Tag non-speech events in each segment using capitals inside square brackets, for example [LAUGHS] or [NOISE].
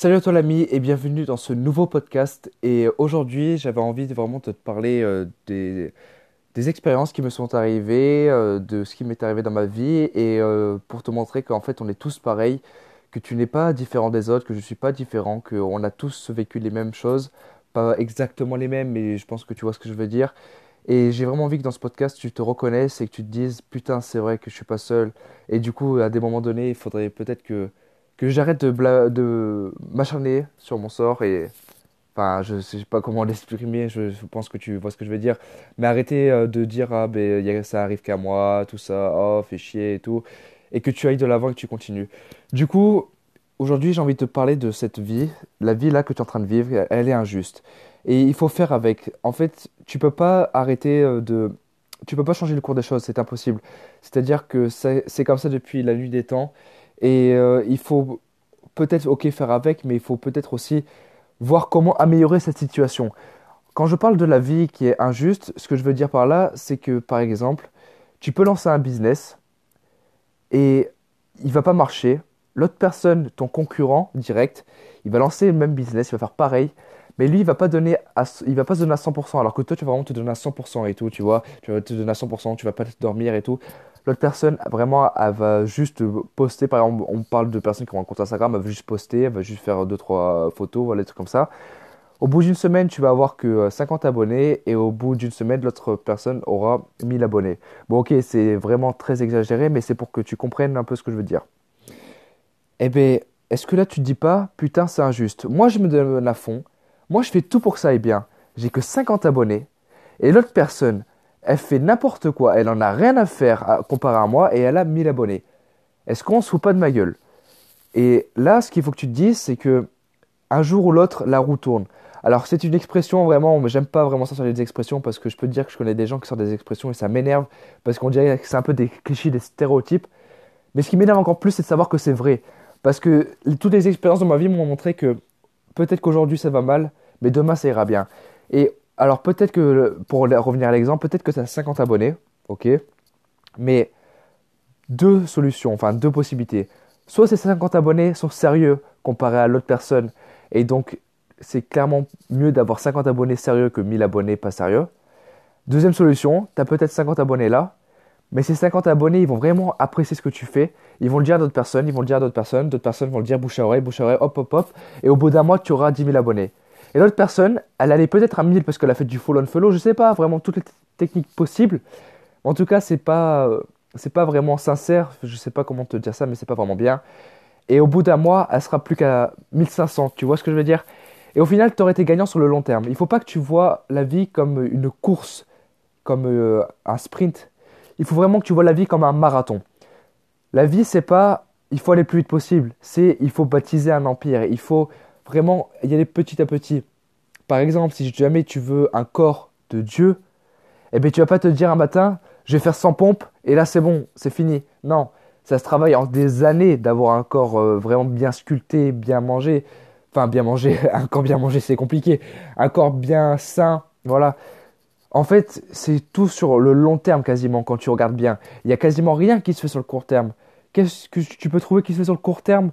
Salut à toi l'ami et bienvenue dans ce nouveau podcast. Et aujourd'hui, j'avais envie de vraiment te parler euh, des, expériences qui me sont arrivées, euh, de ce qui m'est arrivé dans ma vie et euh, pour te montrer qu'en fait on est tous pareils, que tu n'es pas différent des autres, que je ne suis pas différent, qu'on a tous vécu les mêmes choses, pas exactement les mêmes, mais je pense que tu vois ce que je veux dire. Et j'ai vraiment envie que dans ce podcast, tu te reconnaisses et que tu te dises putain, c'est vrai que je suis pas seul. Et du coup, à des moments donnés, il faudrait peut-être que que j'arrête de, de m'acharner sur mon sort et enfin je sais pas comment [LAUGHS] l'exprimer je, pense que tu vois ce que je veux dire mais arrêter euh, de dire ah ben ça arrive qu'à moi tout ça oh fais chier et tout et que tu ailles de l'avant et que tu continues. Du coup aujourd'hui j'ai envie de te parler de cette vie la vie là que tu es en train de vivre elle est injuste. Et il faut faire avec. En fait tu peux pas arrêter euh, de tu peux pas changer le cours des choses c'est impossible. C'est à dire que c'est comme ça depuis la nuit des temps et euh, il faut peut-être, ok, faire avec, mais il faut peut-être aussi voir comment améliorer cette situation. Quand je parle de la vie qui est injuste, ce que je veux dire par là, c'est que par exemple, tu peux lancer un business et il va pas marcher. L'autre personne, ton concurrent direct, il va lancer le même business, il va faire pareil, mais lui, il va pas donner il va pas se donner à 100%, alors que toi, tu vas vraiment te donner à 100% et tout, tu vois, tu vas te donner à 100%, tu vas pas te dormir et tout. L'autre personne, vraiment, elle va juste poster. Par exemple, on parle de personnes qui ont un compte Instagram, elle va juste poster, elle va juste faire 2-3 photos, voilà, des trucs comme ça. Au bout d'une semaine, tu vas avoir que 50 abonnés et au bout d'une semaine, l'autre personne aura 1000 abonnés. Bon, ok, c'est vraiment très exagéré, mais c'est pour que tu comprennes un peu ce que je veux dire. Eh bien, est-ce que là, tu te dis pas, putain, c'est injuste? Moi, je me donne à fond. Moi, je fais tout pour que ça aille bien. J'ai que 50 abonnés. Et l'autre personne, elle fait n'importe quoi, elle en a rien à faire à, comparé à moi et elle a 1000 abonnés. Est-ce qu'on se fout pas de ma gueule? Et là, ce qu'il faut que tu te dises, c'est que un jour ou l'autre, la roue tourne. Alors c'est une expression vraiment, j'aime pas vraiment ça sur les expressions parce que je peux te dire que je connais des gens qui sortent des expressions et ça m'énerve parce qu'on dirait que c'est un peu des clichés, des stéréotypes. Mais ce qui m'énerve encore plus, c'est de savoir que c'est vrai. Parce que toutes les expériences dans ma vie m'ont montré que peut-être qu'aujourd'hui ça va mal, mais demain ça ira bien. Et alors peut-être que, pour revenir à l'exemple, peut-être que tu as 50 abonnés, ok Mais deux solutions, enfin deux possibilités. Soit ces 50 abonnés sont sérieux comparé à l'autre personne, et donc c'est clairement mieux d'avoir 50 abonnés sérieux que 1000 abonnés pas sérieux. Deuxième solution, tu as peut-être 50 abonnés là, mais ces 50 abonnés, ils vont vraiment apprécier ce que tu fais. Ils vont le dire à d'autres personnes, ils vont le dire à d'autres personnes, d'autres personnes vont le dire bouche à oreille, bouche à oreille, hop, hop, hop. Et au bout d'un mois, tu auras 10 000 abonnés. Et l'autre personne, elle allait peut-être à 1000 parce qu'elle a fait du follow on follow, je sais pas vraiment toutes les techniques possibles. En tout cas, c'est pas euh, c'est pas vraiment sincère, je sais pas comment te dire ça mais c'est pas vraiment bien. Et au bout d'un mois, elle sera plus qu'à 1500, tu vois ce que je veux dire? Et au final, tu aurais été gagnant sur le long terme. Il faut pas que tu vois la vie comme une course, comme euh, un sprint. Il faut vraiment que tu vois la vie comme un marathon. La vie, c'est pas il faut aller le plus vite possible, c'est il faut baptiser un empire, il faut vraiment y aller petit à petit. Par exemple, si jamais tu veux un corps de Dieu, eh bien, tu vas pas te dire un matin, je vais faire 100 pompes et là c'est bon, c'est fini. Non, ça se travaille en des années d'avoir un corps euh, vraiment bien sculpté, bien mangé. Enfin, bien mangé, [LAUGHS] un corps bien mangé c'est compliqué. Un corps bien sain, voilà. En fait, c'est tout sur le long terme quasiment quand tu regardes bien. Il n'y a quasiment rien qui se fait sur le court terme. Qu'est-ce que tu peux trouver qui se fait sur le court terme?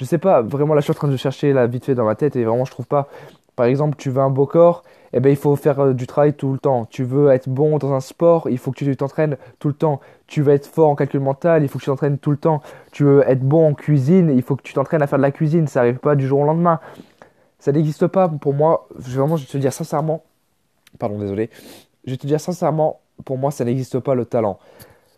Je sais pas, vraiment là je suis en train de chercher la vite fait dans ma tête et vraiment je trouve pas. Par exemple, tu veux un beau corps, eh ben, il faut faire euh, du travail tout le temps. Tu veux être bon dans un sport, il faut que tu t'entraînes tout le temps. Tu veux être fort en calcul mental, il faut que tu t'entraînes tout le temps. Tu veux être bon en cuisine, il faut que tu t'entraînes à faire de la cuisine. Ça n'arrive pas du jour au lendemain. Ça n'existe pas pour moi. Vraiment, je vais te dire sincèrement, pardon, désolé. Je vais te dire sincèrement, pour moi, ça n'existe pas le talent.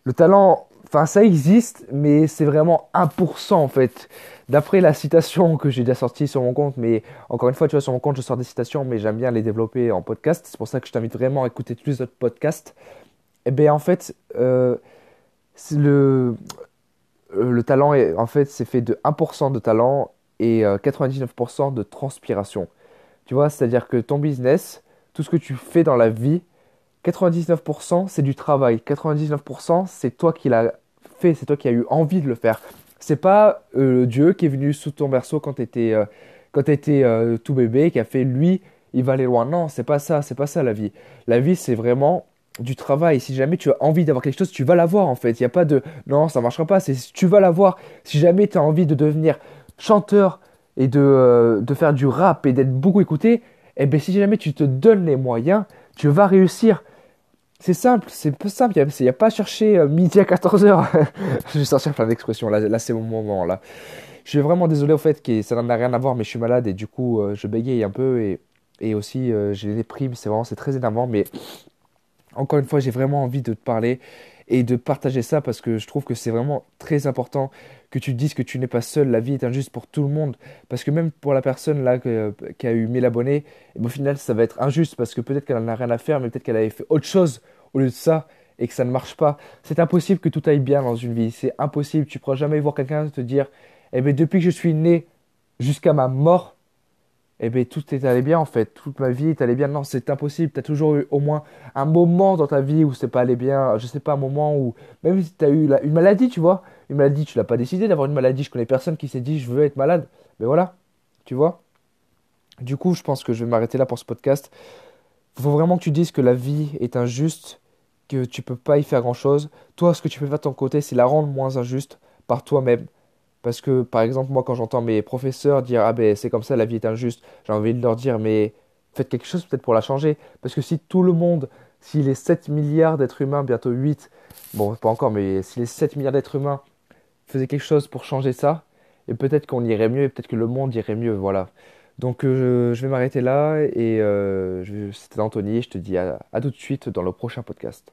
Le talent, Enfin, ça existe, mais c'est vraiment 1% en fait. D'après la citation que j'ai déjà sortie sur mon compte, mais encore une fois, tu vois, sur mon compte, je sors des citations, mais j'aime bien les développer en podcast. C'est pour ça que je t'invite vraiment à écouter tous les autres podcasts. Et eh bien, en fait, euh, le, euh, le talent, est, en fait, c'est fait de 1% de talent et 99% euh, de transpiration. Tu vois, c'est-à-dire que ton business, tout ce que tu fais dans la vie, 99% c'est du travail. 99% c'est toi qui l'as c'est toi qui as eu envie de le faire. C'est pas euh, Dieu qui est venu sous ton berceau quand tu étais, euh, quand étais euh, tout bébé, qui a fait lui, il va aller loin. Non, c'est pas ça, c'est pas ça la vie. La vie, c'est vraiment du travail. Si jamais tu as envie d'avoir quelque chose, tu vas l'avoir en fait. Il n'y a pas de non, ça marchera pas. C'est tu vas l'avoir. Si jamais tu as envie de devenir chanteur, et de, euh, de faire du rap et d'être beaucoup écouté, eh bien si jamais tu te donnes les moyens, tu vas réussir. C'est simple, c'est peu simple, il n'y a, pas à chercher euh, midi à 14h. [LAUGHS] je vais sortir plein d'expressions, là, là c'est mon moment. là. Je suis vraiment désolé au fait que ça n'a rien à voir, mais je suis malade et du coup euh, je bégaye un peu et, et aussi j'ai des primes, c'est vraiment c'est très énervant, mais encore une fois j'ai vraiment envie de te parler et de partager ça parce que je trouve que c'est vraiment très important que tu dises que tu n'es pas seul, la vie est injuste pour tout le monde. Parce que même pour la personne là qui a eu 1000 abonnés, au final ça va être injuste parce que peut-être qu'elle n'a rien à faire, mais peut-être qu'elle avait fait autre chose au lieu de ça et que ça ne marche pas. C'est impossible que tout aille bien dans une vie, c'est impossible. Tu ne pourras jamais voir quelqu'un te dire, eh bien depuis que je suis né jusqu'à ma mort, eh bien, tout est allé bien en fait, toute ma vie est bien. Non, c'est impossible. Tu as toujours eu au moins un moment dans ta vie où c'est pas allé bien. Je sais pas, un moment où, même si tu as eu une maladie, tu vois, une maladie, tu l'as pas décidé d'avoir une maladie. Je connais personne qui s'est dit je veux être malade. Mais voilà, tu vois? Du coup, je pense que je vais m'arrêter là pour ce podcast. Faut vraiment que tu dises que la vie est injuste, que tu peux pas y faire grand chose. Toi, ce que tu peux faire de ton côté, c'est la rendre moins injuste par toi-même. Parce que, par exemple, moi, quand j'entends mes professeurs dire Ah ben c'est comme ça, la vie est injuste, j'ai envie de leur dire Mais faites quelque chose peut-être pour la changer. Parce que si tout le monde, si les 7 milliards d'êtres humains, bientôt 8, bon, pas encore, mais si les 7 milliards d'êtres humains faisaient quelque chose pour changer ça, et peut-être qu'on irait mieux, et peut-être que le monde irait mieux, voilà. Donc euh, je vais m'arrêter là, et euh, c'était Anthony, je te dis à tout de suite dans le prochain podcast.